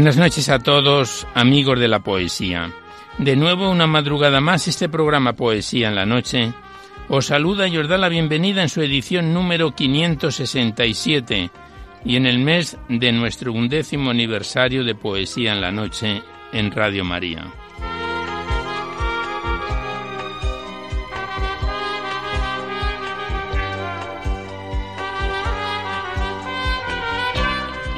Buenas noches a todos, amigos de la poesía. De nuevo una madrugada más este programa Poesía en la Noche os saluda y os da la bienvenida en su edición número 567 y en el mes de nuestro undécimo aniversario de Poesía en la Noche en Radio María.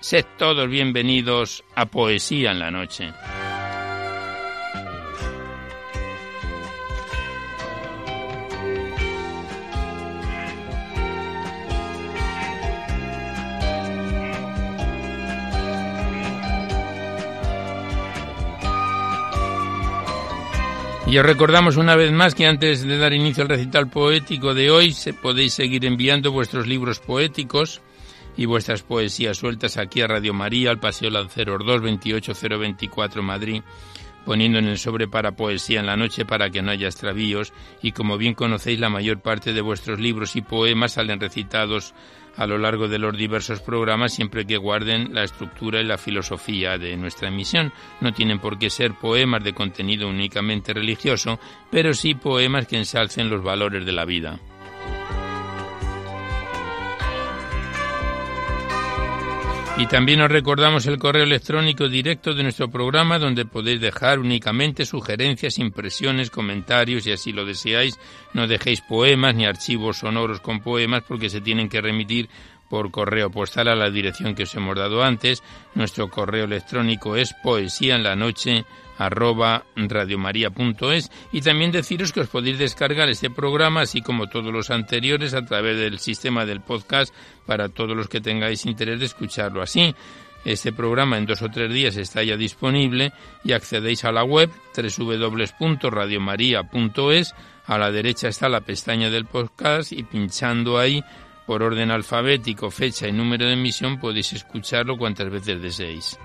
Sed todos bienvenidos a Poesía en la Noche. Y os recordamos una vez más que antes de dar inicio al recital poético de hoy, se podéis seguir enviando vuestros libros poéticos y vuestras poesías sueltas aquí a Radio María, al Paseo Lanceros 2, 28024 Madrid, poniendo en el sobre para poesía en la noche para que no haya extravíos y como bien conocéis la mayor parte de vuestros libros y poemas salen recitados a lo largo de los diversos programas siempre que guarden la estructura y la filosofía de nuestra emisión. No tienen por qué ser poemas de contenido únicamente religioso, pero sí poemas que ensalcen los valores de la vida. Y también os recordamos el correo electrónico directo de nuestro programa donde podéis dejar únicamente sugerencias, impresiones, comentarios y así lo deseáis. No dejéis poemas ni archivos sonoros con poemas porque se tienen que remitir por correo postal a la dirección que os hemos dado antes. Nuestro correo electrónico es poesía en la noche arroba radiomaria.es y también deciros que os podéis descargar este programa así como todos los anteriores a través del sistema del podcast para todos los que tengáis interés de escucharlo así. Este programa en dos o tres días está ya disponible y accedéis a la web www.radiomaria.es. A la derecha está la pestaña del podcast y pinchando ahí por orden alfabético, fecha y número de emisión podéis escucharlo cuantas veces deseéis.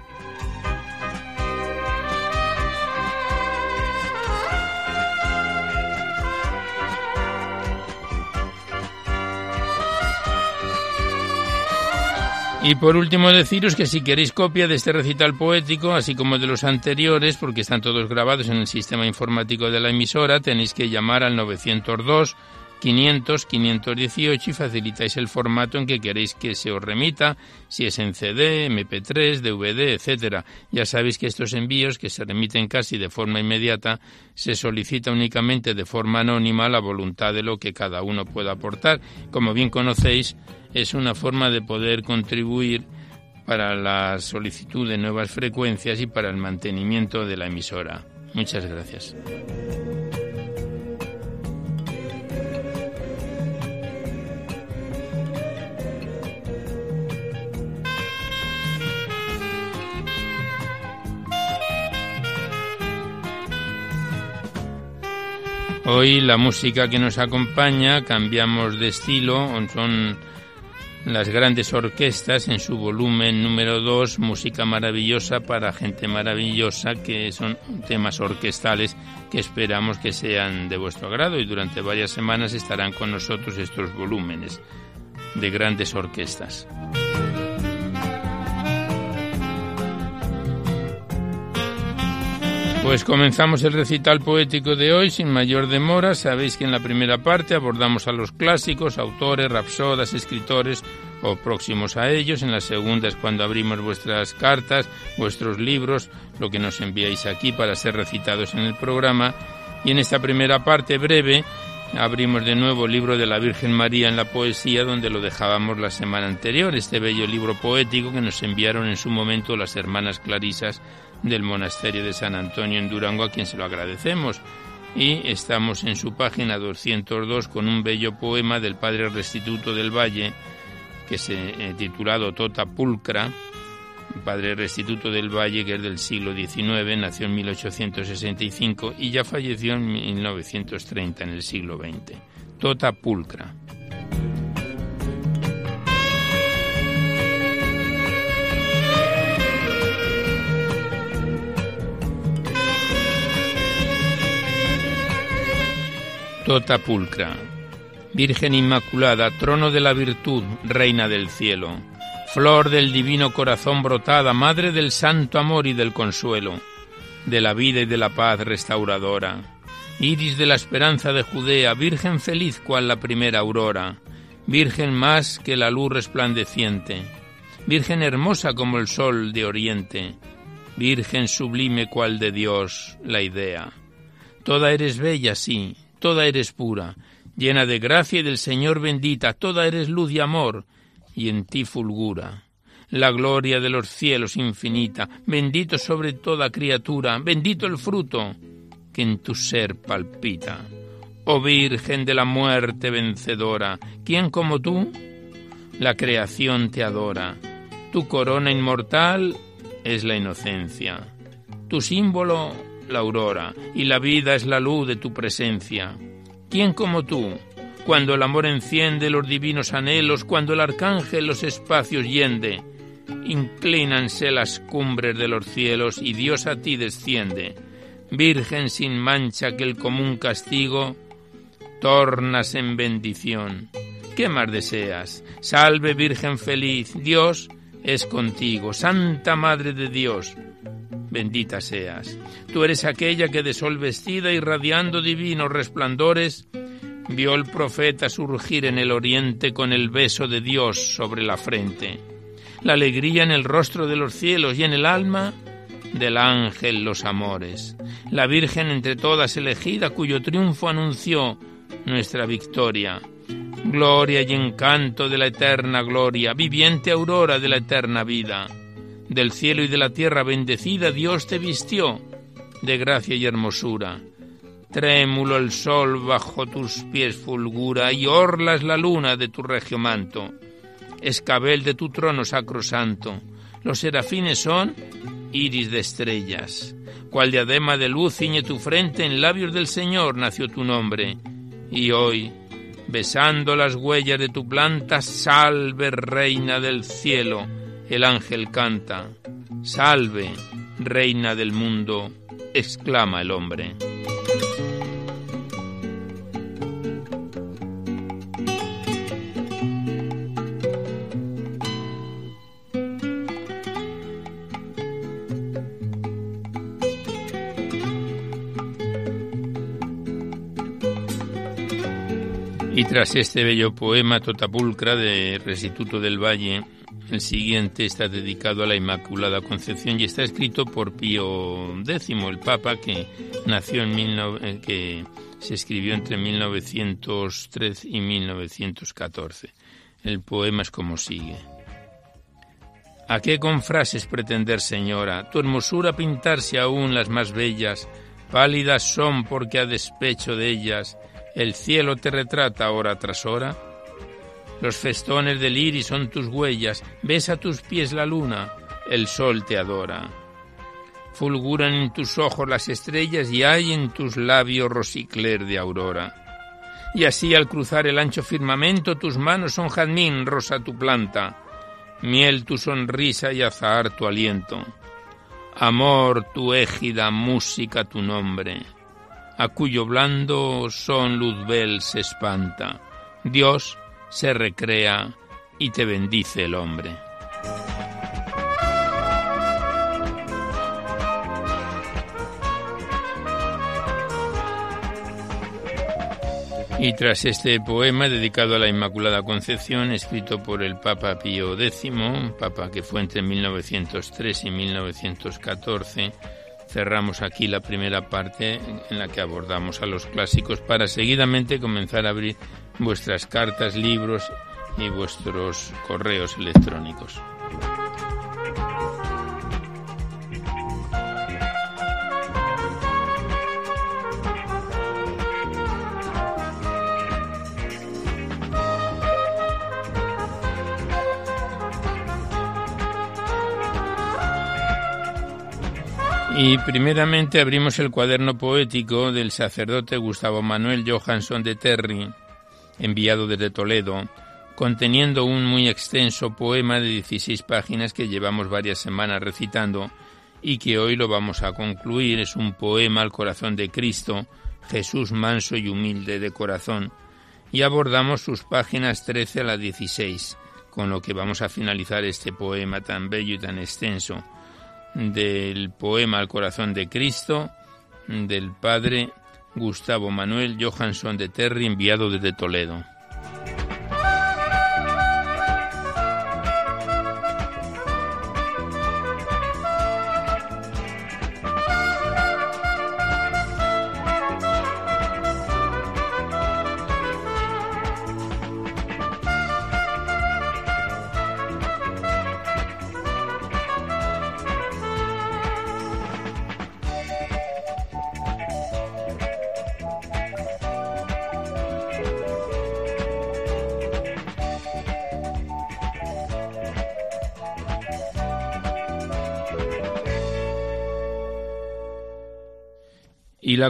Y por último deciros que si queréis copia de este recital poético, así como de los anteriores, porque están todos grabados en el sistema informático de la emisora, tenéis que llamar al 902 500 518 y facilitáis el formato en que queréis que se os remita, si es en CD, MP3, DVD, etcétera. Ya sabéis que estos envíos, que se remiten casi de forma inmediata, se solicita únicamente de forma anónima la voluntad de lo que cada uno pueda aportar. Como bien conocéis, es una forma de poder contribuir para la solicitud de nuevas frecuencias y para el mantenimiento de la emisora. Muchas gracias. Hoy la música que nos acompaña cambiamos de estilo, son las grandes orquestas en su volumen número 2, música maravillosa para gente maravillosa, que son temas orquestales que esperamos que sean de vuestro agrado y durante varias semanas estarán con nosotros estos volúmenes de grandes orquestas. Pues comenzamos el recital poético de hoy sin mayor demora. Sabéis que en la primera parte abordamos a los clásicos, autores, rapsodas, escritores o próximos a ellos. En la segunda es cuando abrimos vuestras cartas, vuestros libros, lo que nos enviáis aquí para ser recitados en el programa. Y en esta primera parte breve abrimos de nuevo el libro de la Virgen María en la poesía, donde lo dejábamos la semana anterior, este bello libro poético que nos enviaron en su momento las hermanas Clarisas del monasterio de San Antonio en Durango, a quien se lo agradecemos. Y estamos en su página 202 con un bello poema del padre Restituto del Valle, que se eh, titulado Tota Pulcra, padre Restituto del Valle, que es del siglo XIX, nació en 1865 y ya falleció en 1930, en el siglo XX. Tota Pulcra. Tota pulcra. Virgen Inmaculada, trono de la virtud, reina del cielo, flor del divino corazón brotada, madre del santo amor y del consuelo, de la vida y de la paz restauradora, iris de la esperanza de Judea, virgen feliz cual la primera aurora, virgen más que la luz resplandeciente, virgen hermosa como el sol de oriente, virgen sublime cual de Dios la idea. Toda eres bella, sí, toda eres pura, llena de gracia y del Señor bendita, toda eres luz y amor, y en ti fulgura. La gloria de los cielos infinita, bendito sobre toda criatura, bendito el fruto que en tu ser palpita. Oh Virgen de la muerte vencedora, ¿quién como tú? La creación te adora. Tu corona inmortal es la inocencia. Tu símbolo la aurora, y la vida es la luz de tu presencia. ¿Quién como tú? Cuando el amor enciende los divinos anhelos, cuando el arcángel los espacios yende, inclínanse las cumbres de los cielos y Dios a ti desciende. Virgen sin mancha que el común castigo tornas en bendición. ¿Qué más deseas? Salve Virgen feliz, Dios es contigo, Santa Madre de Dios, bendita seas. Tú eres aquella que de sol vestida, irradiando divinos resplandores, vio el profeta surgir en el oriente con el beso de Dios sobre la frente, la alegría en el rostro de los cielos y en el alma del ángel los amores, la Virgen entre todas elegida cuyo triunfo anunció nuestra victoria. Gloria y encanto de la eterna gloria, viviente aurora de la eterna vida del cielo y de la tierra bendecida Dios te vistió de gracia y hermosura. Trémulo el sol bajo tus pies fulgura y orlas la luna de tu regio manto. Escabel de tu trono sacrosanto. Los serafines son iris de estrellas. Cual diadema de luz ciñe tu frente, en labios del Señor nació tu nombre. Y hoy, besando las huellas de tu planta, salve, reina del cielo el ángel canta, Salve, reina del mundo, exclama el hombre. Tras este bello poema Totapulcra de Restituto del Valle, el siguiente está dedicado a la Inmaculada Concepción y está escrito por Pío X, el Papa que nació en eh, que se escribió entre 1903 y 1914. El poema es como sigue. ¿A qué con frases pretender, señora, tu hermosura pintarse aún las más bellas? Pálidas son porque a despecho de ellas el cielo te retrata hora tras hora. Los festones del iris son tus huellas, besa tus pies la luna, el sol te adora. fulguran en tus ojos las estrellas y hay en tus labios rosicler de aurora. Y así al cruzar el ancho firmamento tus manos son jazmín, rosa tu planta, miel tu sonrisa y azahar tu aliento, amor tu égida, música tu nombre, a cuyo blando son luzbel se espanta, Dios se recrea y te bendice el hombre. Y tras este poema dedicado a la Inmaculada Concepción, escrito por el Papa Pío X, Papa que fue entre 1903 y 1914, cerramos aquí la primera parte en la que abordamos a los clásicos para seguidamente comenzar a abrir vuestras cartas, libros y vuestros correos electrónicos. Y primeramente abrimos el cuaderno poético del sacerdote Gustavo Manuel Johansson de Terry, enviado desde Toledo, conteniendo un muy extenso poema de 16 páginas que llevamos varias semanas recitando y que hoy lo vamos a concluir. Es un poema al corazón de Cristo, Jesús manso y humilde de corazón, y abordamos sus páginas 13 a la 16, con lo que vamos a finalizar este poema tan bello y tan extenso del poema Al corazón de Cristo del padre Gustavo Manuel Johansson de Terry, enviado desde Toledo.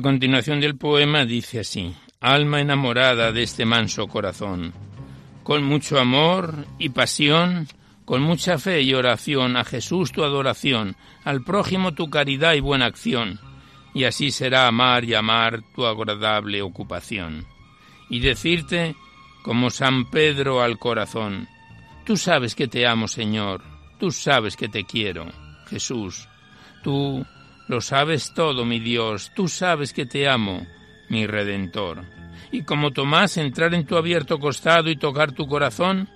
Continuación del poema dice así, Alma enamorada de este manso corazón, con mucho amor y pasión, con mucha fe y oración, a Jesús tu adoración, al prójimo tu caridad y buena acción, y así será amar y amar tu agradable ocupación. Y decirte, como San Pedro al corazón, tú sabes que te amo, Señor, tú sabes que te quiero, Jesús, tú lo sabes todo, mi Dios, tú sabes que te amo, mi Redentor. Y como Tomás, entrar en tu abierto costado y tocar tu corazón,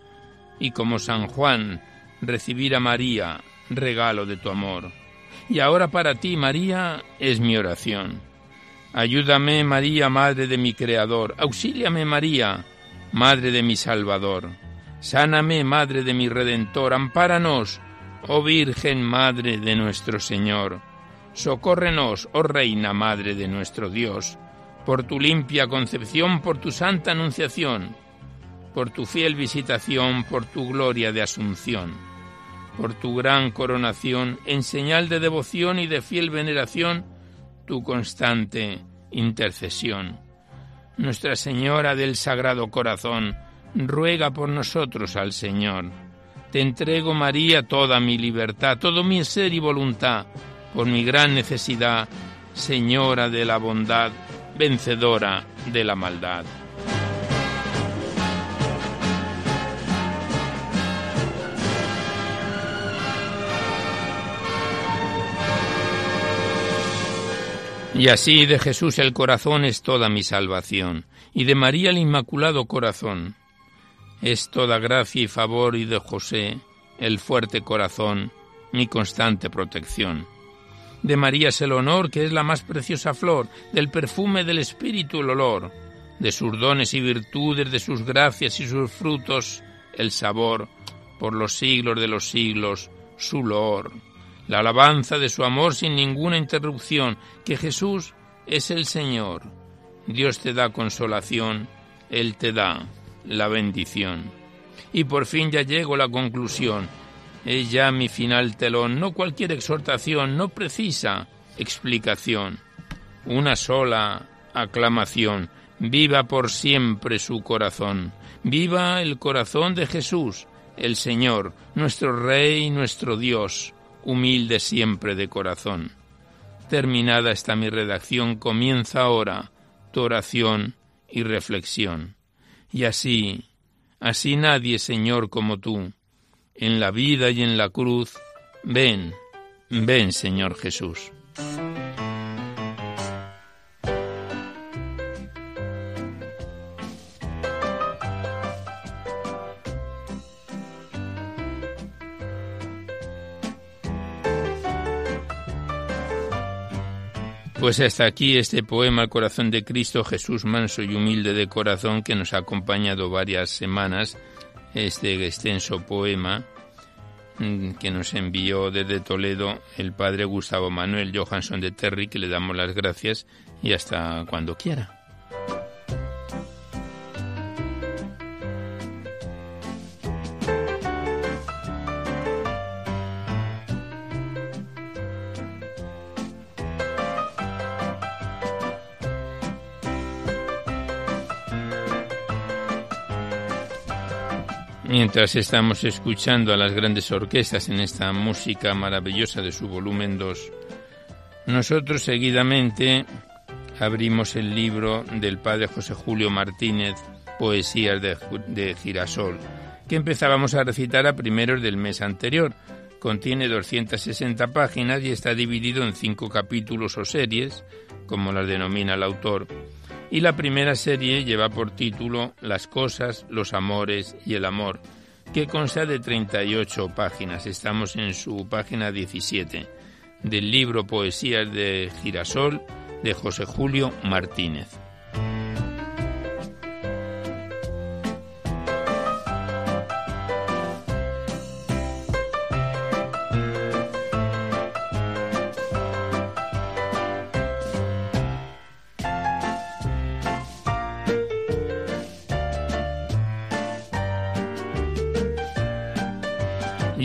y como San Juan, recibir a María, regalo de tu amor. Y ahora para ti, María, es mi oración. Ayúdame, María, Madre de mi Creador. Auxíliame, María, Madre de mi Salvador. Sáname, Madre de mi Redentor. Ampáranos, oh Virgen, Madre de nuestro Señor. Socórrenos, oh Reina Madre de nuestro Dios, por tu limpia concepción, por tu santa anunciación, por tu fiel visitación, por tu gloria de asunción, por tu gran coronación, en señal de devoción y de fiel veneración, tu constante intercesión. Nuestra Señora del Sagrado Corazón, ruega por nosotros al Señor. Te entrego, María, toda mi libertad, todo mi ser y voluntad, por mi gran necesidad, Señora de la bondad, vencedora de la maldad. Y así de Jesús el corazón es toda mi salvación, y de María el Inmaculado Corazón es toda gracia y favor, y de José el fuerte corazón mi constante protección. De María es el honor, que es la más preciosa flor, del perfume del Espíritu el olor, de sus dones y virtudes, de sus gracias y sus frutos, el sabor, por los siglos de los siglos, su loor, la alabanza de su amor sin ninguna interrupción, que Jesús es el Señor. Dios te da consolación, Él te da la bendición. Y por fin ya llego a la conclusión, Es ya mi final telón, no cualquier exhortación, no precisa explicación. Una sola aclamación. Viva por siempre su corazón. Viva el corazón de Jesús, el Señor, nuestro Rey, nuestro Dios, humilde siempre de corazón. Terminada está mi redacción, comienza ahora tu oración y reflexión. Y así, así nadie, Señor, como tú, en la vida y en la cruz, ven, ven, Señor Jesús. Pues hasta aquí este poema El corazón de Cristo, Jesús manso y humilde de corazón, que nos ha acompañado varias semanas, este extenso poema mm, que nos envió desde Toledo el padre Gustavo Manuel Johansson de Terry, que le damos las gracias y hasta cuando quiera. Mientras estamos escuchando a las grandes orquestas en esta música maravillosa de su volumen 2, nosotros seguidamente abrimos el libro del padre José Julio Martínez, Poesías de, de Girasol, que empezábamos a recitar a primeros del mes anterior. Contiene 260 páginas y está dividido en cinco capítulos o series, como las denomina el autor y la primera serie lleva por título Las cosas, los amores y el amor, que consta de 38 páginas. Estamos en su página 17 del libro Poesías de Girasol de José Julio Martínez.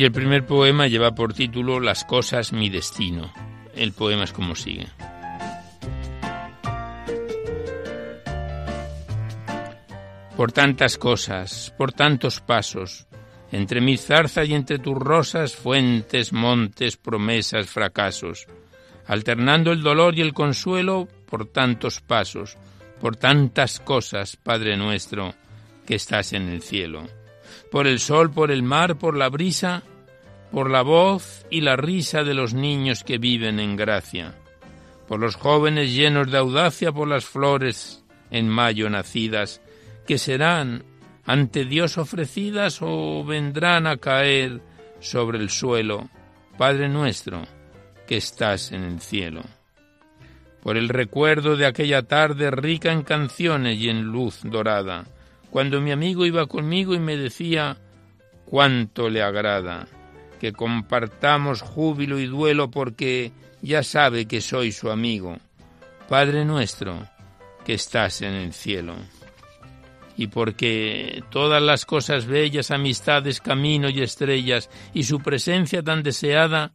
El primer poema lleva por título Las cosas, mi destino. El poema es como sigue. Por tantas cosas, por tantos pasos, entre mis zarzas y entre tus rosas, fuentes, montes, promesas, fracasos, alternando el dolor y el consuelo por tantos pasos, por tantas cosas, Padre nuestro, que estás en el cielo por el sol, por el mar, por la brisa, por la voz y la risa de los niños que viven en gracia, por los jóvenes llenos de audacia, por las flores en mayo nacidas, que serán ante Dios ofrecidas o vendrán a caer sobre el suelo, Padre nuestro, que estás en el cielo. Por el recuerdo de aquella tarde rica en canciones y en luz dorada, cuando mi amigo iba conmigo y me decía cuánto le agrada que compartamos júbilo y duelo porque ya sabe que soy su amigo. Padre nuestro, que estás en el cielo. Y porque todas las cosas bellas, amistades, camino y estrellas, y su presencia tan deseada,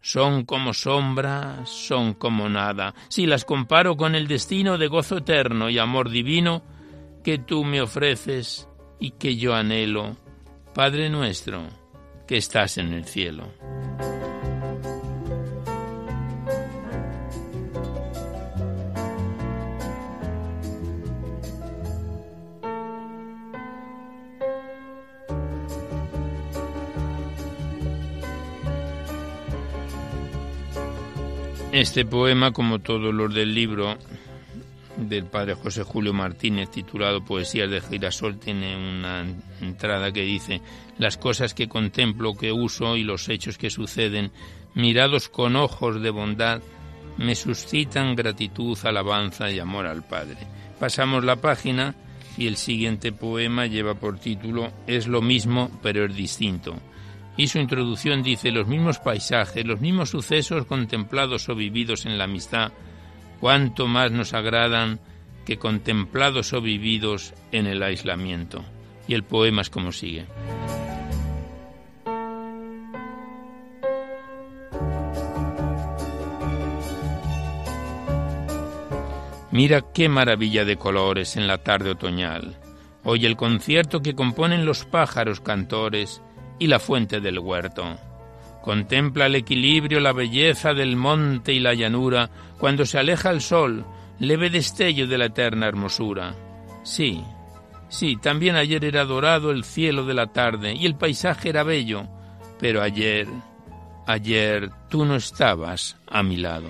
son como sombras, son como nada. Si las comparo con el destino de gozo eterno y amor divino, que tú me ofreces y que yo anhelo, Padre nuestro, que estás en el cielo. Este poema, como todos los del libro, del padre José Julio Martínez titulado Poesías de Girasol tiene una entrada que dice las cosas que contemplo, que uso y los hechos que suceden, mirados con ojos de bondad, me suscitan gratitud, alabanza y amor al Padre. Pasamos la página y el siguiente poema lleva por título Es lo mismo pero es distinto. Y su introducción dice los mismos paisajes, los mismos sucesos contemplados o vividos en la amistad, cuánto más nos agradan que contemplados o vividos en el aislamiento. Y el poema es como sigue. Mira qué maravilla de colores en la tarde otoñal. Oye el concierto que componen los pájaros cantores y la fuente del huerto. Contempla el equilibrio, la belleza del monte y la llanura cuando se aleja el sol, leve destello de la eterna hermosura. Sí, sí, también ayer era dorado el cielo de la tarde y el paisaje era bello, pero ayer, ayer tú no estabas a mi lado.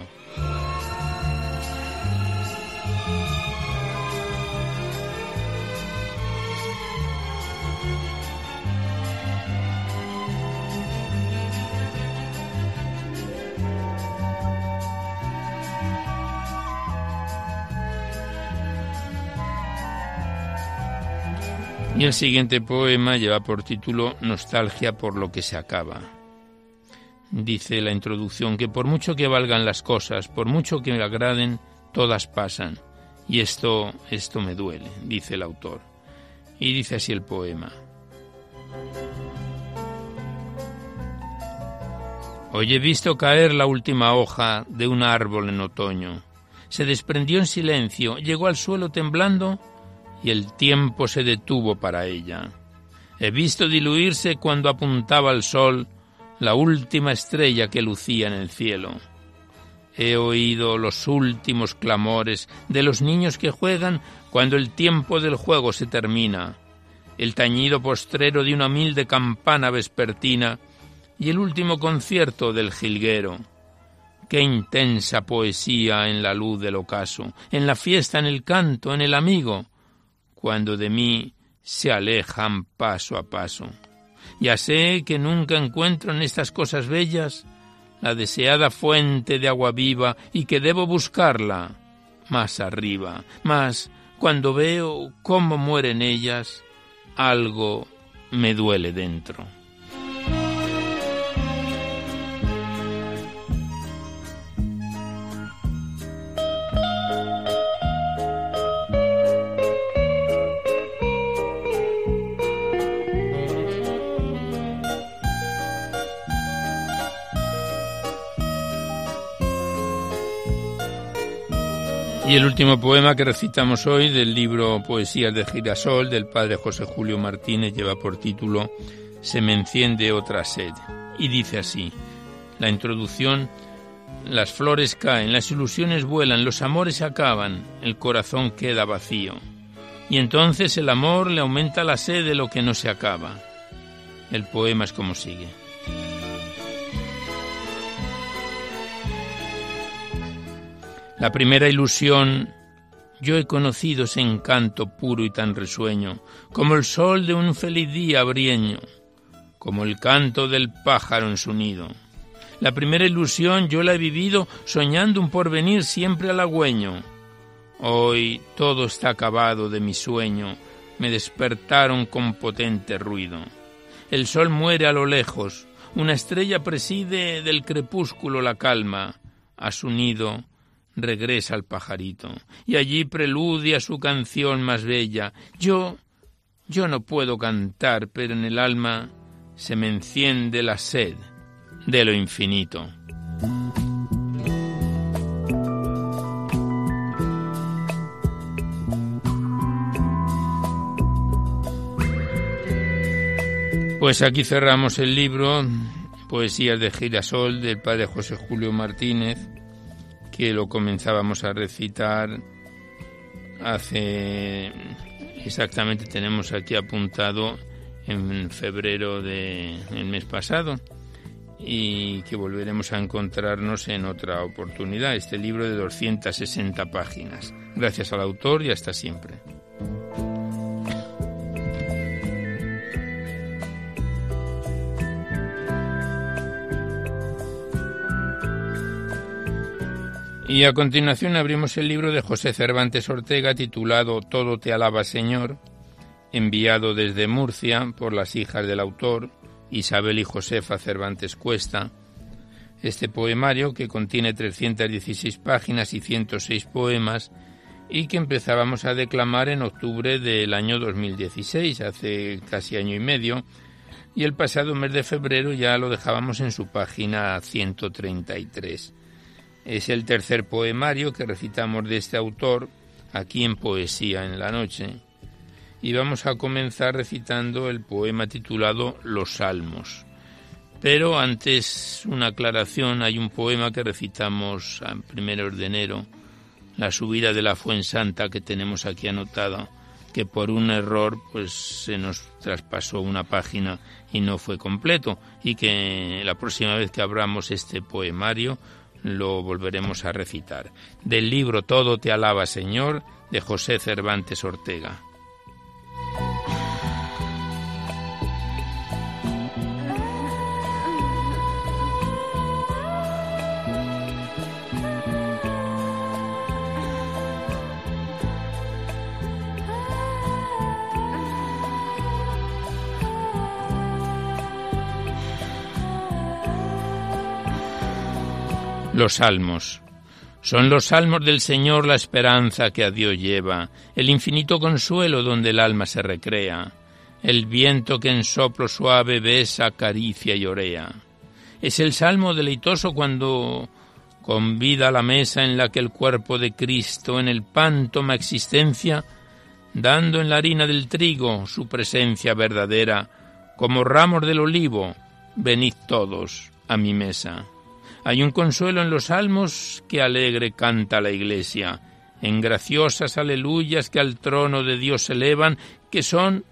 Y el siguiente poema lleva por título Nostalgia por lo que se acaba. Dice la introducción que por mucho que valgan las cosas, por mucho que me agraden, todas pasan. Y esto, esto me duele, dice el autor. Y dice así el poema. Hoy he visto caer la última hoja de un árbol en otoño. Se desprendió en silencio, llegó al suelo temblando y el tiempo se detuvo para ella. He visto diluirse cuando apuntaba al sol la última estrella que lucía en el cielo. He oído los últimos clamores de los niños que juegan cuando el tiempo del juego se termina, el tañido postrero de una humilde campana vespertina y el último concierto del jilguero. Qué intensa poesía en la luz del ocaso, en la fiesta, en el canto, en el amigo, cuando de mí se alejan paso a paso. Ya sé que nunca encuentro en estas cosas bellas la deseada fuente de agua viva y que debo buscarla más arriba, mas cuando veo cómo mueren ellas, algo me duele dentro. Y el último poema que recitamos hoy del libro Poesías de Girasol del padre José Julio Martínez lleva por título Se me enciende otra sed. Y dice así, la introducción, las flores caen, las ilusiones vuelan, los amores se acaban, el corazón queda vacío. Y entonces el amor le aumenta la sed de lo que no se acaba. El poema es como sigue. La primera ilusión, yo he conocido ese encanto puro y tan risueño, como el sol de un feliz día abrieño, como el canto del pájaro en su nido. La primera ilusión yo la he vivido soñando un porvenir siempre halagüeño. Hoy todo está acabado de mi sueño, me despertaron con potente ruido. El sol muere a lo lejos, una estrella preside del crepúsculo la calma, a su nido regresa el pajarito y allí preludia su canción más bella. Yo, yo no puedo cantar, pero en el alma se me enciende la sed de lo infinito. Pues aquí cerramos el libro Poesías de Girasol del padre José Julio Martínez que lo comenzábamos a recitar hace exactamente tenemos aquí apuntado en febrero del mes pasado y que volveremos a encontrarnos en otra oportunidad, este libro de 260 páginas. Gracias al autor y hasta siempre. Y a continuación abrimos el libro de José Cervantes Ortega titulado Todo te alaba Señor, enviado desde Murcia por las hijas del autor, Isabel y Josefa Cervantes Cuesta. Este poemario, que contiene 316 páginas y 106 poemas, y que empezábamos a declamar en octubre del año 2016, hace casi año y medio, y el pasado mes de febrero ya lo dejábamos en su página 133. Es el tercer poemario que recitamos de este autor aquí en Poesía en la Noche y vamos a comenzar recitando el poema titulado Los Salmos. Pero antes una aclaración, hay un poema que recitamos a primeros de enero, la subida de la Fuensanta que tenemos aquí anotada, que por un error pues se nos traspasó una página y no fue completo y que la próxima vez que abramos este poemario lo volveremos a recitar. Del libro Todo te alaba Señor de José Cervantes Ortega. Los salmos. Son los salmos del Señor la esperanza que a Dios lleva, el infinito consuelo donde el alma se recrea, el viento que en soplo suave besa, acaricia y orea. Es el salmo deleitoso cuando convida la mesa en la que el cuerpo de Cristo en el pan toma existencia, dando en la harina del trigo su presencia verdadera, como ramos del olivo, venid todos a mi mesa. Hay un consuelo en los salmos que alegre canta la iglesia, en graciosas aleluyas que al trono de Dios se elevan, que son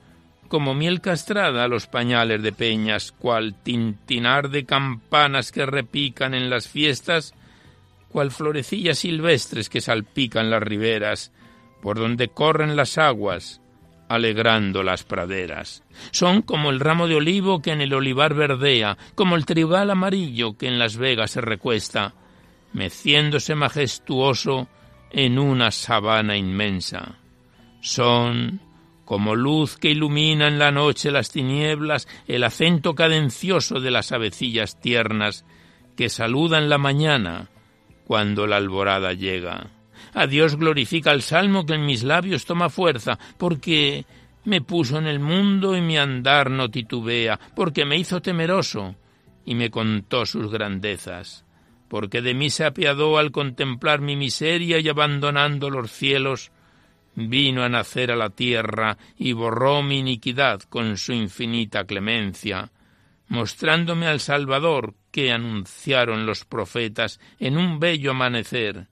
como miel castrada a los pañales de peñas, cual tintinar de campanas que repican en las fiestas, cual florecillas silvestres que salpican las riberas, por donde corren las aguas, alegrando las praderas. Son como el ramo de olivo que en el olivar verdea, como el tribal amarillo que en las vegas se recuesta, meciéndose majestuoso en una sabana inmensa. Son como luz que ilumina en la noche las tinieblas, el acento cadencioso de las avecillas tiernas que saludan la mañana cuando la alborada llega. A Dios glorifica el salmo que en mis labios toma fuerza, porque me puso en el mundo y mi andar no titubea, porque me hizo temeroso y me contó sus grandezas, porque de mí se apiadó al contemplar mi miseria y abandonando los cielos, vino a nacer a la tierra y borró mi iniquidad con su infinita clemencia, mostrándome al Salvador que anunciaron los profetas en un bello amanecer,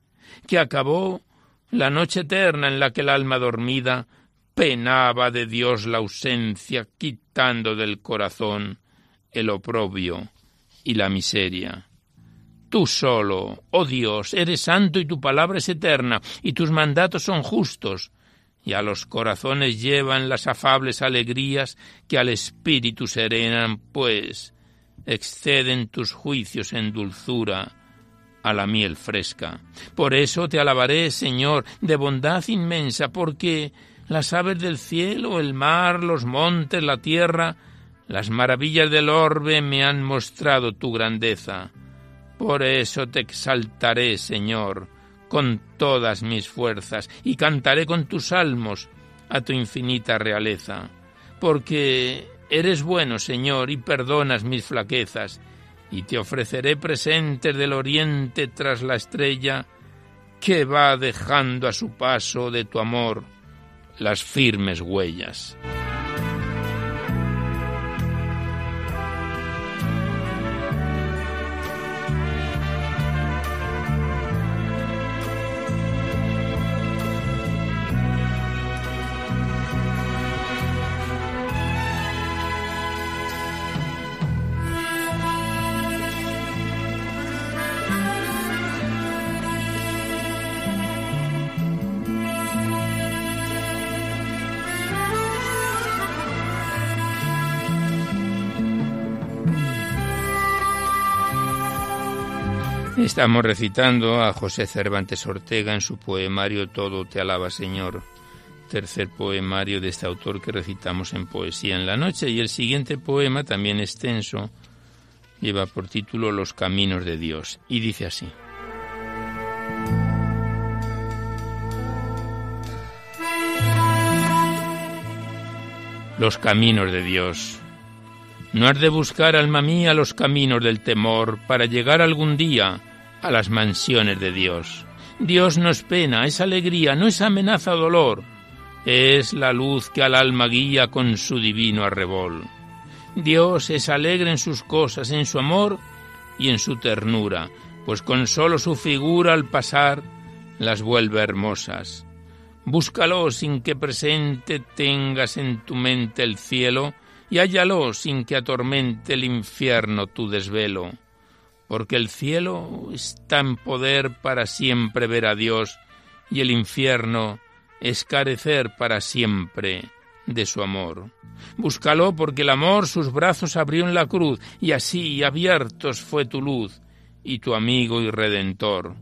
que acabó la noche eterna en la que el alma dormida penaba de Dios la ausencia, quitando del corazón el oprobio y la miseria. Tú solo, oh Dios, eres santo y tu palabra es eterna, y tus mandatos son justos, y a los corazones llevan las afables alegrías que al espíritu serenan, pues exceden tus juicios en dulzura a la miel fresca. Por eso te alabaré, Señor, de bondad inmensa, porque las aves del cielo, el mar, los montes, la tierra, las maravillas del orbe me han mostrado tu grandeza. Por eso te exaltaré, Señor, con todas mis fuerzas, y cantaré con tus salmos a tu infinita realeza, porque eres bueno, Señor, y perdonas mis flaquezas, y te ofreceré presentes del oriente tras la estrella que va dejando a su paso de tu amor las firmes huellas. Estamos recitando a José Cervantes Ortega en su poemario Todo te alaba Señor, tercer poemario de este autor que recitamos en Poesía en la Noche, y el siguiente poema, también extenso, lleva por título Los Caminos de Dios, y dice así. Los caminos de Dios. No has de buscar, alma mía, los caminos del temor para llegar algún día a las mansiones de Dios. Dios no es pena, es alegría, no es amenaza o dolor, es la luz que al alma guía con su divino arrebol. Dios es alegre en sus cosas, en su amor y en su ternura, pues con solo su figura al pasar las vuelve hermosas. Búscalo sin que presente tengas en tu mente el cielo, y hállalo sin que atormente el infierno tu desvelo, porque el cielo está en poder para siempre ver a Dios, y el infierno es carecer para siempre de su amor. Búscalo porque el amor sus brazos abrió en la cruz, y así abiertos fue tu luz, y tu amigo y redentor.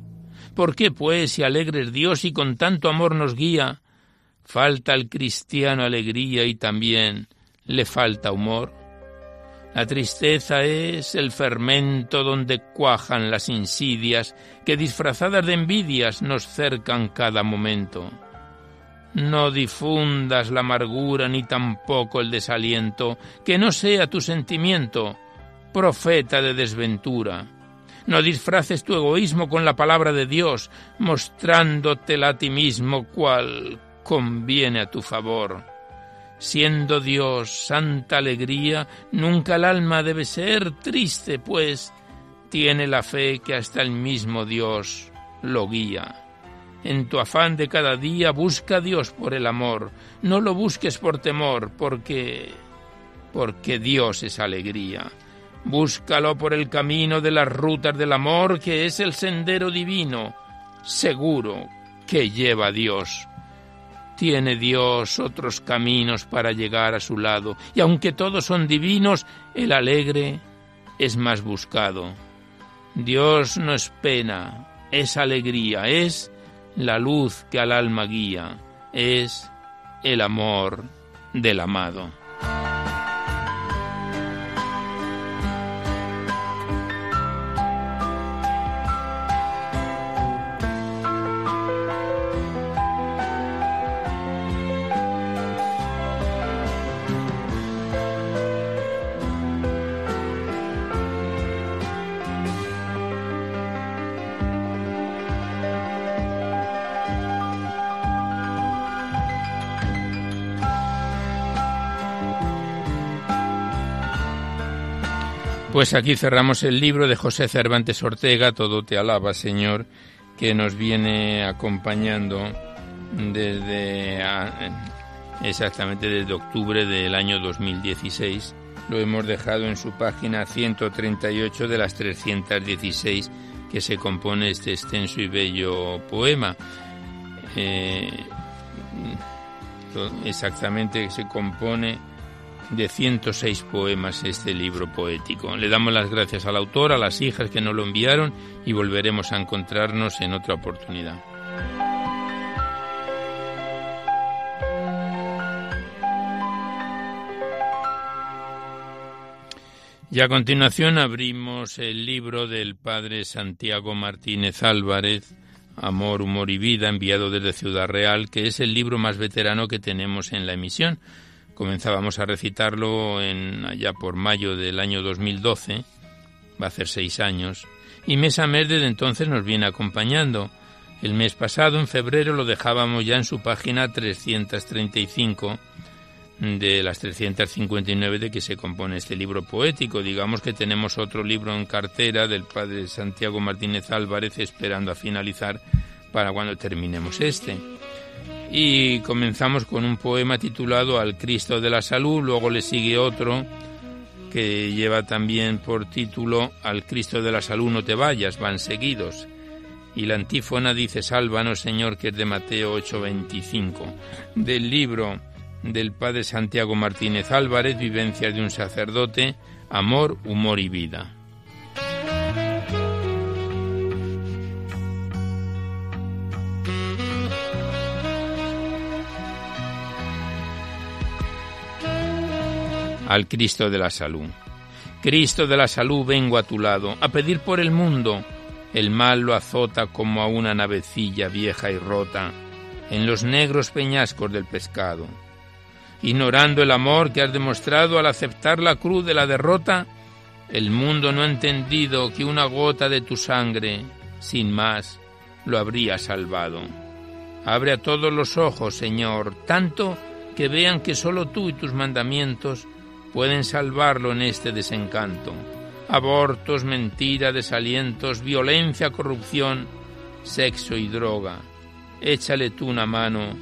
¿Por qué, pues, si alegre es Dios y con tanto amor nos guía, falta al cristiano alegría y también le falta humor? La tristeza es el fermento donde cuajan las insidias que disfrazadas de envidias nos cercan cada momento. No difundas la amargura ni tampoco el desaliento, que no sea tu sentimiento, profeta de desventura. No disfraces tu egoísmo con la palabra de Dios, mostrándotela a ti mismo cual conviene a tu favor. Siendo Dios santa alegría, nunca el alma debe ser triste, pues tiene la fe que hasta el mismo Dios lo guía. En tu afán de cada día busca a Dios por el amor, no lo busques por temor, porque porque Dios es alegría. Búscalo por el camino de las rutas del amor, que es el sendero divino, seguro que lleva a Dios. Tiene Dios otros caminos para llegar a su lado, y aunque todos son divinos, el alegre es más buscado. Dios no es pena, es alegría, es la luz que al alma guía, es el amor del amado. Pues aquí cerramos el libro de José Cervantes Ortega, Todo te alaba, Señor, que nos viene acompañando desde exactamente desde octubre del año 2016. Lo hemos dejado en su página 138 de las 316 que se compone este extenso y bello poema. Eh, exactamente se compone de 106 poemas este libro poético. Le damos las gracias al autor, a las hijas que nos lo enviaron y volveremos a encontrarnos en otra oportunidad. Y a continuación abrimos el libro del padre Santiago Martínez Álvarez, Amor, Humor y Vida, enviado desde Ciudad Real, que es el libro más veterano que tenemos en la emisión Comenzábamos a recitarlo en allá por mayo del año 2012, va a hacer seis años, y mes a mes desde entonces nos viene acompañando. El mes pasado, en febrero, lo dejábamos ya en su página 335 de las 359 de que se compone este libro poético. Digamos que tenemos otro libro en cartera del padre Santiago Martínez Álvarez esperando a finalizar para cuando terminemos este y comenzamos con un poema titulado Al Cristo de la Salud, luego le sigue otro que lleva también por título Al Cristo de la Salud no te vayas, van seguidos. Y la antífona dice Sálvanos Señor, que es de Mateo 8:25, del libro del Padre Santiago Martínez Álvarez, Vivencias de un sacerdote, Amor, Humor y Vida. Al Cristo de la salud. Cristo de la salud, vengo a tu lado, a pedir por el mundo. El mal lo azota como a una navecilla vieja y rota en los negros peñascos del pescado. Ignorando el amor que has demostrado al aceptar la cruz de la derrota, el mundo no ha entendido que una gota de tu sangre, sin más, lo habría salvado. Abre a todos los ojos, Señor, tanto que vean que sólo tú y tus mandamientos pueden salvarlo en este desencanto. Abortos, mentira, desalientos, violencia, corrupción, sexo y droga. Échale tú una mano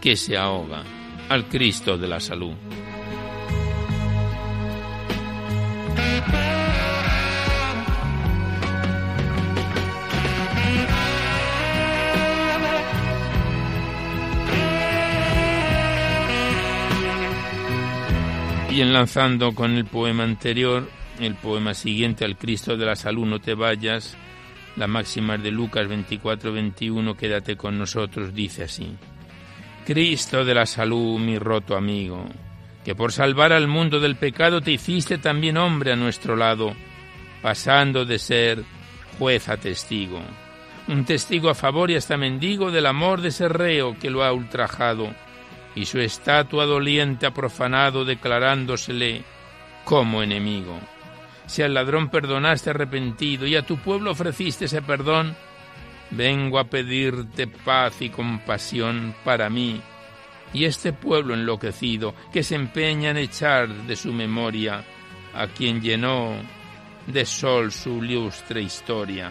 que se ahoga al Cristo de la salud. Y enlazando con el poema anterior, el poema siguiente al Cristo de la Salud, no te vayas, la máxima de Lucas 24-21, quédate con nosotros, dice así. Cristo de la Salud, mi roto amigo, que por salvar al mundo del pecado te hiciste también hombre a nuestro lado, pasando de ser juez a testigo, un testigo a favor y hasta mendigo del amor de ese reo que lo ha ultrajado y su estatua doliente ha profanado declarándosele como enemigo. Si al ladrón perdonaste arrepentido y a tu pueblo ofreciste ese perdón, vengo a pedirte paz y compasión para mí y este pueblo enloquecido que se empeña en echar de su memoria a quien llenó de sol su ilustre historia.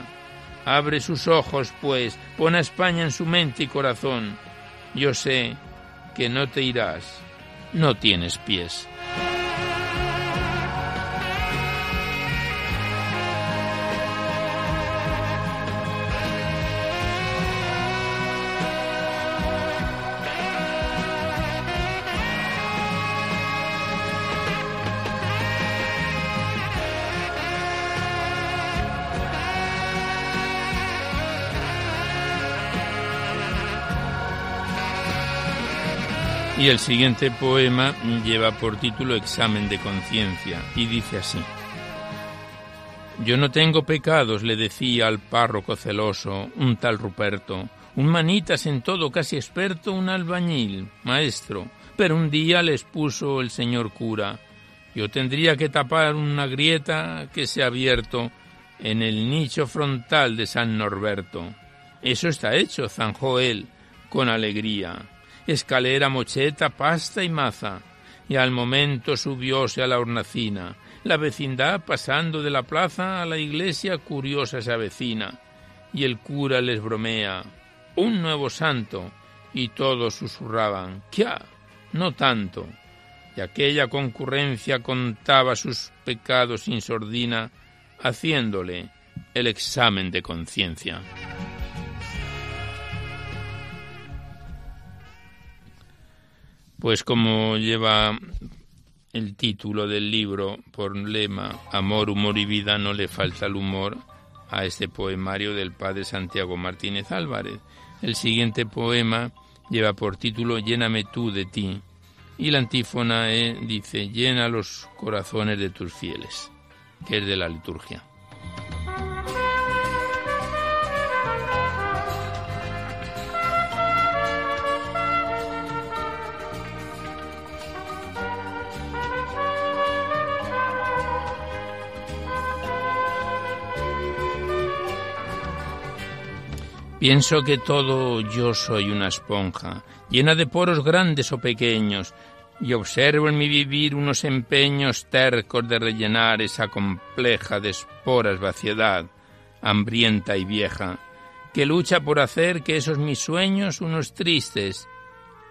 Abre sus ojos, pues, pon a España en su mente y corazón. Yo sé que no te irás, no tienes pies. Y el siguiente poema lleva por título Examen de conciencia y dice así. Yo no tengo pecados, le decía al párroco celoso, un tal Ruperto, un manitas en todo casi experto, un albañil, maestro, pero un día les puso el señor cura. Yo tendría que tapar una grieta que se ha abierto en el nicho frontal de San Norberto. Eso está hecho, zanjó él, con alegría escalera, mocheta, pasta y maza, y al momento subióse a la hornacina. La vecindad, pasando de la plaza a la iglesia, curiosa se avecina, y el cura les bromea, un nuevo santo, y todos susurraban, ¡Quia! No tanto. Y aquella concurrencia contaba sus pecados sin sordina, haciéndole el examen de conciencia. Pues como lleva el título del libro por lema Amor, humor y vida, no le falta el humor a este poemario del padre Santiago Martínez Álvarez. El siguiente poema lleva por título Lléname tú de ti y la antífona eh, dice Llena los corazones de tus fieles, que es de la liturgia. Pienso que todo yo soy una esponja, llena de poros grandes o pequeños, y observo en mi vivir unos empeños tercos de rellenar esa compleja de esporas vaciedad, hambrienta y vieja, que lucha por hacer que esos mis sueños, unos tristes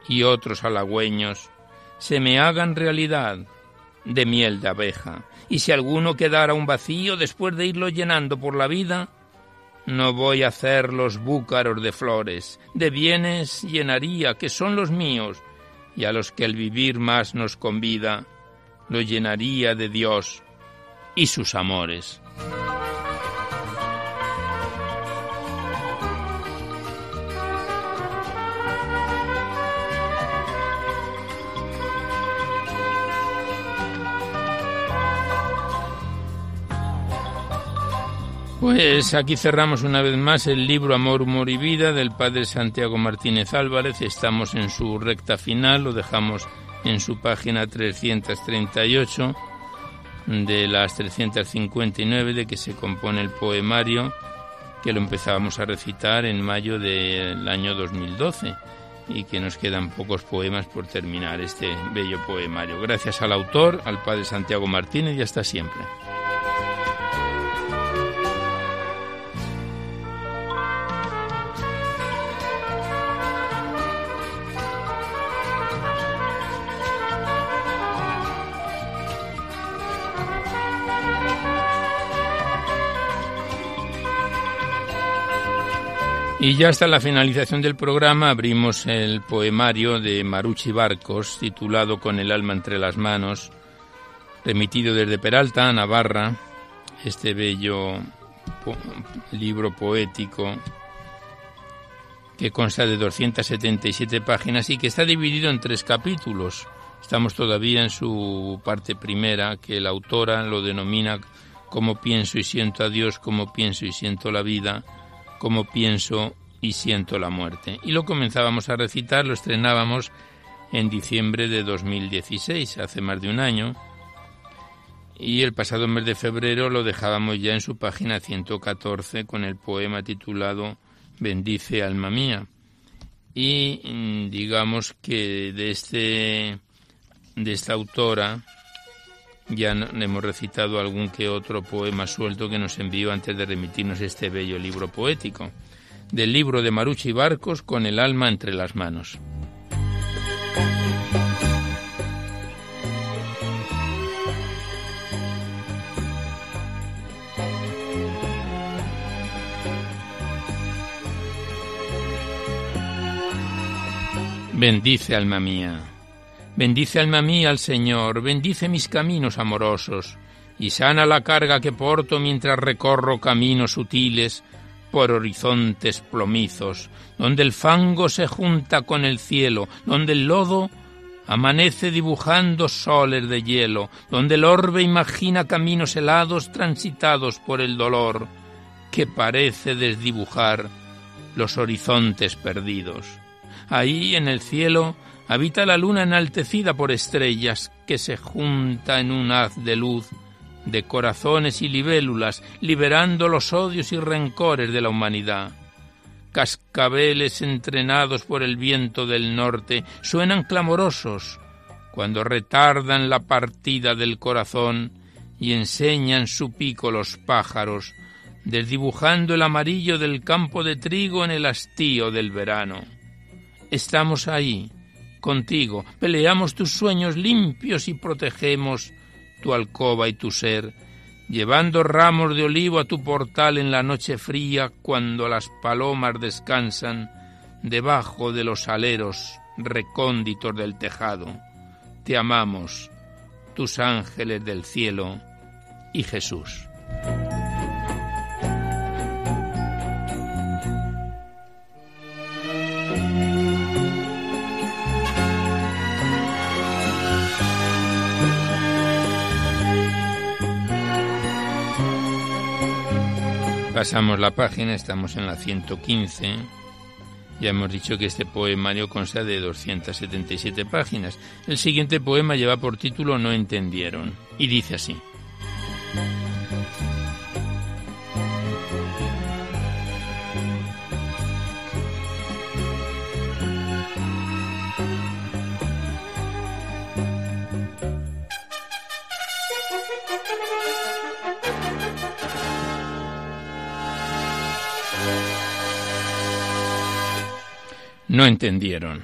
y otros halagüeños, se me hagan realidad de miel de abeja, y si alguno quedara un vacío después de irlo llenando por la vida, no voy a hacer los búcaros de flores, de bienes llenaría que son los míos, y a los que el vivir más nos convida, lo llenaría de Dios y sus amores. Pues aquí cerramos una vez más el libro Amor, Humor y Vida del padre Santiago Martínez Álvarez. Estamos en su recta final, lo dejamos en su página 338 de las 359 de que se compone el poemario que lo empezábamos a recitar en mayo del año 2012 y que nos quedan pocos poemas por terminar este bello poemario. Gracias al autor, al padre Santiago Martínez y hasta siempre. Y ya hasta la finalización del programa abrimos el poemario de Maruchi Barcos, titulado Con el alma entre las manos, remitido desde Peralta, Navarra, este bello libro poético que consta de 277 páginas y que está dividido en tres capítulos. Estamos todavía en su parte primera, que la autora lo denomina Cómo pienso y siento a Dios, cómo pienso y siento la vida, como pienso y siento la muerte. Y lo comenzábamos a recitar, lo estrenábamos en diciembre de 2016, hace más de un año, y el pasado mes de febrero lo dejábamos ya en su página 114 con el poema titulado Bendice alma mía. Y mm, digamos que de este de esta autora ya hemos recitado algún que otro poema suelto que nos envió antes de remitirnos este bello libro poético, del libro de Maruchi Barcos con el alma entre las manos. Bendice alma mía Bendice alma mía al Señor, bendice mis caminos amorosos, y sana la carga que porto mientras recorro caminos sutiles por horizontes plomizos, donde el fango se junta con el cielo, donde el lodo amanece dibujando soles de hielo, donde el orbe imagina caminos helados transitados por el dolor, que parece desdibujar los horizontes perdidos. Ahí en el cielo habita la luna enaltecida por estrellas que se junta en un haz de luz de corazones y libélulas, liberando los odios y rencores de la humanidad. Cascabeles entrenados por el viento del norte suenan clamorosos cuando retardan la partida del corazón y enseñan su pico los pájaros, desdibujando el amarillo del campo de trigo en el hastío del verano. Estamos ahí, contigo, peleamos tus sueños limpios y protegemos tu alcoba y tu ser, llevando ramos de olivo a tu portal en la noche fría cuando las palomas descansan debajo de los aleros recónditos del tejado. Te amamos, tus ángeles del cielo y Jesús. Pasamos la página, estamos en la 115. Ya hemos dicho que este poemario consta de 277 páginas. El siguiente poema lleva por título No entendieron y dice así. No entendieron.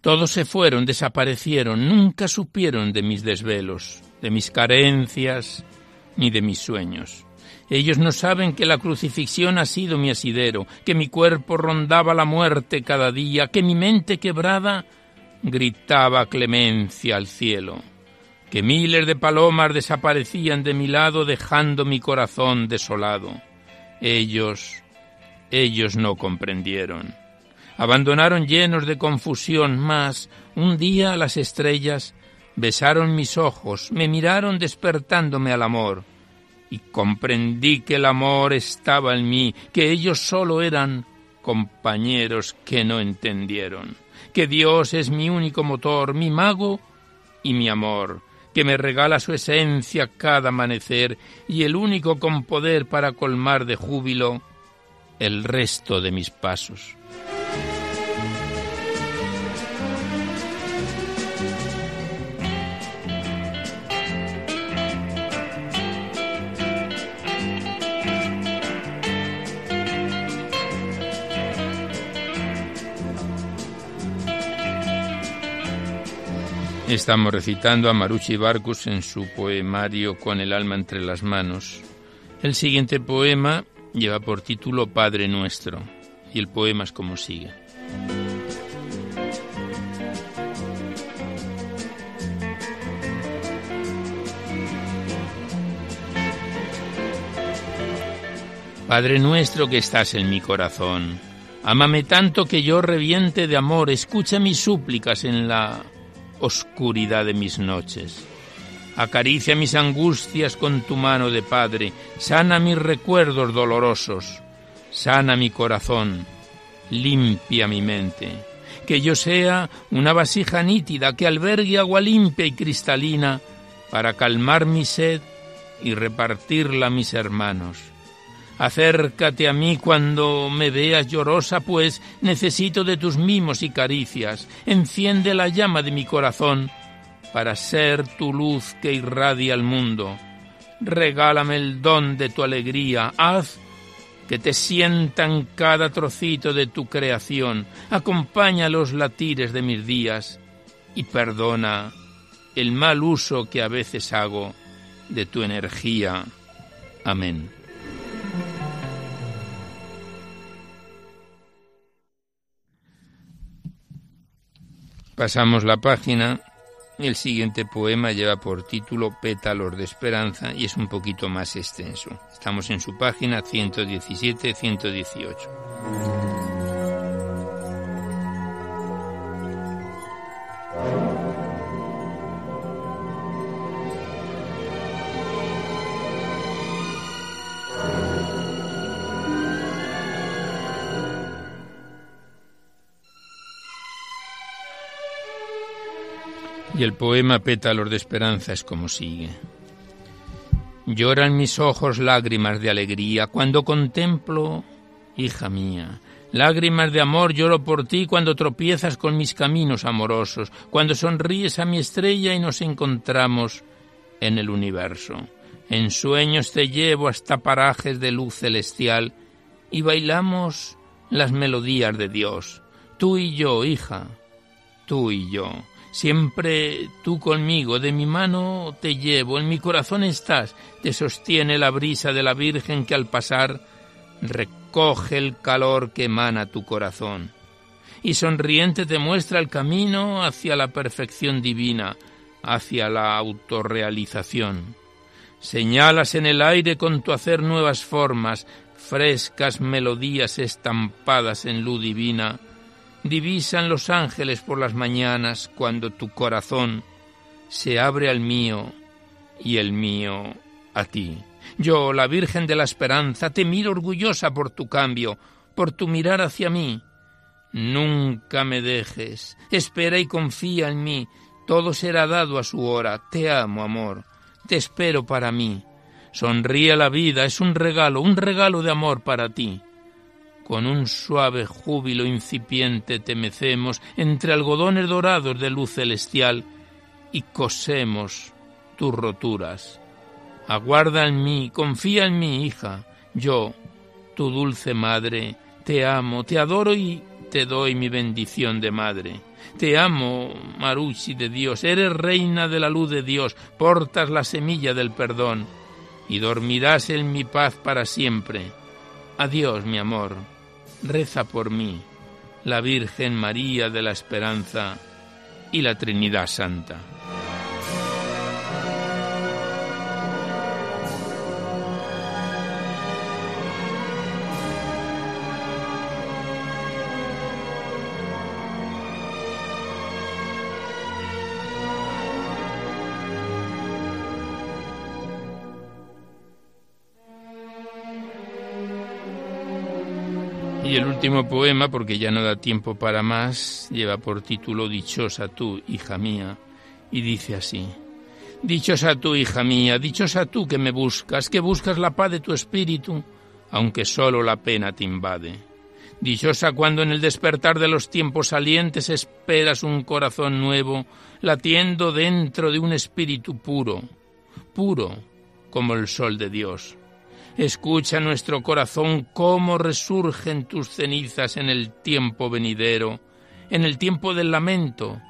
Todos se fueron, desaparecieron, nunca supieron de mis desvelos, de mis carencias, ni de mis sueños. Ellos no saben que la crucifixión ha sido mi asidero, que mi cuerpo rondaba la muerte cada día, que mi mente quebrada gritaba clemencia al cielo, que miles de palomas desaparecían de mi lado dejando mi corazón desolado. Ellos, ellos no comprendieron abandonaron llenos de confusión, mas un día las estrellas besaron mis ojos, me miraron despertándome al amor, y comprendí que el amor estaba en mí, que ellos solo eran compañeros que no entendieron, que Dios es mi único motor, mi mago y mi amor, que me regala su esencia cada amanecer y el único con poder para colmar de júbilo el resto de mis pasos. Estamos recitando a Marucci Barcus en su poemario Con el alma entre las manos. El siguiente poema lleva por título Padre Nuestro y el poema es como sigue. Padre nuestro que estás en mi corazón, ámame tanto que yo reviente de amor, escucha mis súplicas en la oscuridad de mis noches. Acaricia mis angustias con tu mano de Padre, sana mis recuerdos dolorosos, sana mi corazón, limpia mi mente, que yo sea una vasija nítida que albergue agua limpia y cristalina para calmar mi sed y repartirla a mis hermanos. Acércate a mí cuando me veas llorosa, pues necesito de tus mimos y caricias. Enciende la llama de mi corazón para ser tu luz que irradia al mundo. Regálame el don de tu alegría. Haz que te sientan cada trocito de tu creación. Acompaña los latires de mis días y perdona el mal uso que a veces hago de tu energía. Amén. Pasamos la página. El siguiente poema lleva por título Pétalos de Esperanza y es un poquito más extenso. Estamos en su página 117-118. Y el poema Pétalos de Esperanza es como sigue. Lloran mis ojos lágrimas de alegría cuando contemplo, hija mía, lágrimas de amor lloro por ti cuando tropiezas con mis caminos amorosos, cuando sonríes a mi estrella y nos encontramos en el universo. En sueños te llevo hasta parajes de luz celestial y bailamos las melodías de Dios, tú y yo, hija, tú y yo. Siempre tú conmigo, de mi mano te llevo, en mi corazón estás, te sostiene la brisa de la Virgen que al pasar recoge el calor que emana tu corazón. Y sonriente te muestra el camino hacia la perfección divina, hacia la autorrealización. Señalas en el aire con tu hacer nuevas formas, frescas melodías estampadas en luz divina, divisan los ángeles por las mañanas cuando tu corazón se abre al mío y el mío a ti. Yo, la Virgen de la Esperanza, te miro orgullosa por tu cambio, por tu mirar hacia mí. Nunca me dejes, espera y confía en mí, todo será dado a su hora. Te amo, amor, te espero para mí. Sonríe la vida, es un regalo, un regalo de amor para ti con un suave júbilo incipiente te mecemos entre algodones dorados de luz celestial y cosemos tus roturas. Aguarda en mí, confía en mí, hija. Yo, tu dulce madre, te amo, te adoro y te doy mi bendición de madre. Te amo, Maruchi de Dios, eres reina de la luz de Dios, portas la semilla del perdón y dormirás en mi paz para siempre. Adiós, mi amor reza por mí, la Virgen María de la Esperanza y la Trinidad Santa. Último poema, porque ya no da tiempo para más, lleva por título Dichosa tú, hija mía, y dice así. Dichosa tú, hija mía, dichosa tú que me buscas, que buscas la paz de tu espíritu, aunque solo la pena te invade. Dichosa cuando en el despertar de los tiempos salientes esperas un corazón nuevo, latiendo dentro de un espíritu puro, puro como el sol de Dios. Escucha nuestro corazón cómo resurgen tus cenizas en el tiempo venidero, en el tiempo del lamento,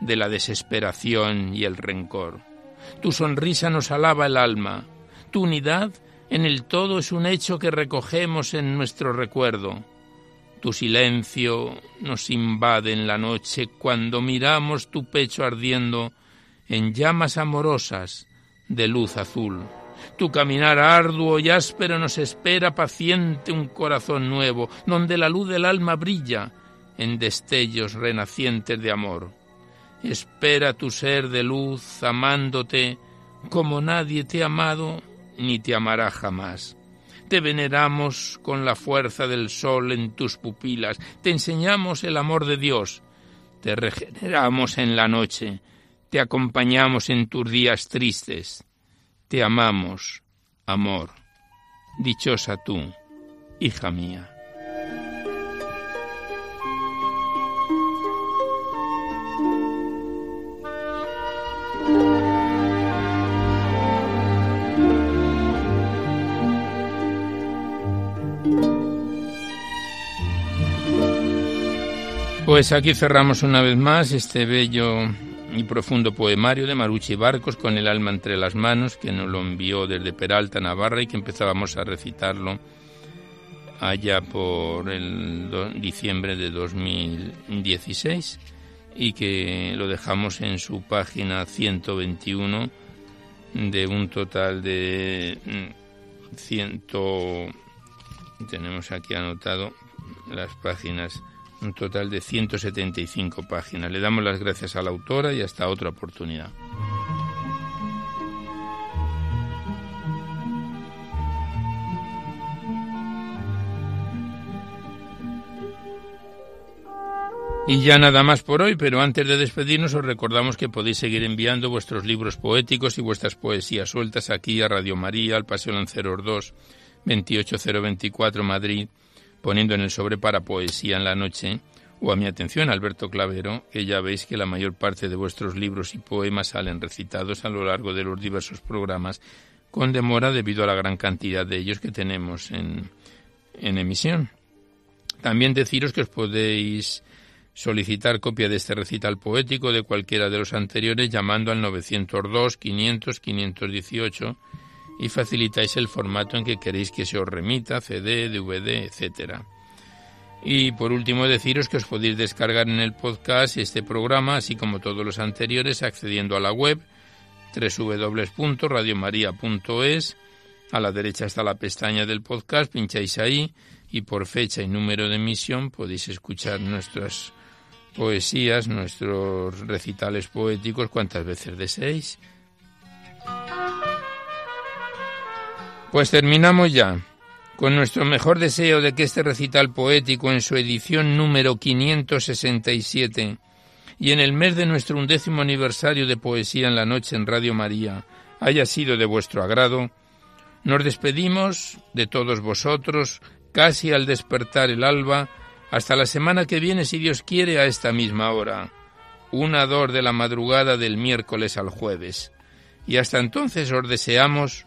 de la desesperación y el rencor. Tu sonrisa nos alaba el alma, tu unidad en el todo es un hecho que recogemos en nuestro recuerdo. Tu silencio nos invade en la noche cuando miramos tu pecho ardiendo en llamas amorosas de luz azul. Tu caminar arduo y áspero nos espera paciente un corazón nuevo, donde la luz del alma brilla en destellos renacientes de amor. Espera tu ser de luz, amándote como nadie te ha amado ni te amará jamás. Te veneramos con la fuerza del sol en tus pupilas, te enseñamos el amor de Dios, te regeneramos en la noche, te acompañamos en tus días tristes, te amamos, amor. Dichosa tú, hija mía. Pues aquí cerramos una vez más este bello y profundo poemario de Marucci Barcos con el alma entre las manos, que nos lo envió desde Peralta, Navarra, y que empezábamos a recitarlo allá por el diciembre de 2016 y que lo dejamos en su página 121 de un total de mm, ciento tenemos aquí anotado las páginas un total de 175 páginas. Le damos las gracias a la autora y hasta otra oportunidad. Y ya nada más por hoy, pero antes de despedirnos os recordamos que podéis seguir enviando vuestros libros poéticos y vuestras poesías sueltas aquí a Radio María, al Paseo Lanceros 2, 28024 Madrid, poniendo en el sobre para poesía en la noche, o a mi atención Alberto Clavero, que ya veis que la mayor parte de vuestros libros y poemas salen recitados a lo largo de los diversos programas, con demora debido a la gran cantidad de ellos que tenemos en, en emisión. También deciros que os podéis solicitar copia de este recital poético de cualquiera de los anteriores llamando al 902 500 518 y facilitáis el formato en que queréis que se os remita, CD, DVD, etcétera. Y por último deciros que os podéis descargar en el podcast este programa, así como todos los anteriores, accediendo a la web www.radiomaria.es. A la derecha está la pestaña del podcast, pincháis ahí y por fecha y número de emisión podéis escuchar nuestras poesías, nuestros recitales poéticos cuantas veces deseéis. Pues terminamos ya, con nuestro mejor deseo de que este recital poético en su edición número 567 y en el mes de nuestro undécimo aniversario de Poesía en la Noche en Radio María haya sido de vuestro agrado, nos despedimos de todos vosotros casi al despertar el alba, hasta la semana que viene, si Dios quiere, a esta misma hora, una dor de la madrugada del miércoles al jueves. Y hasta entonces os deseamos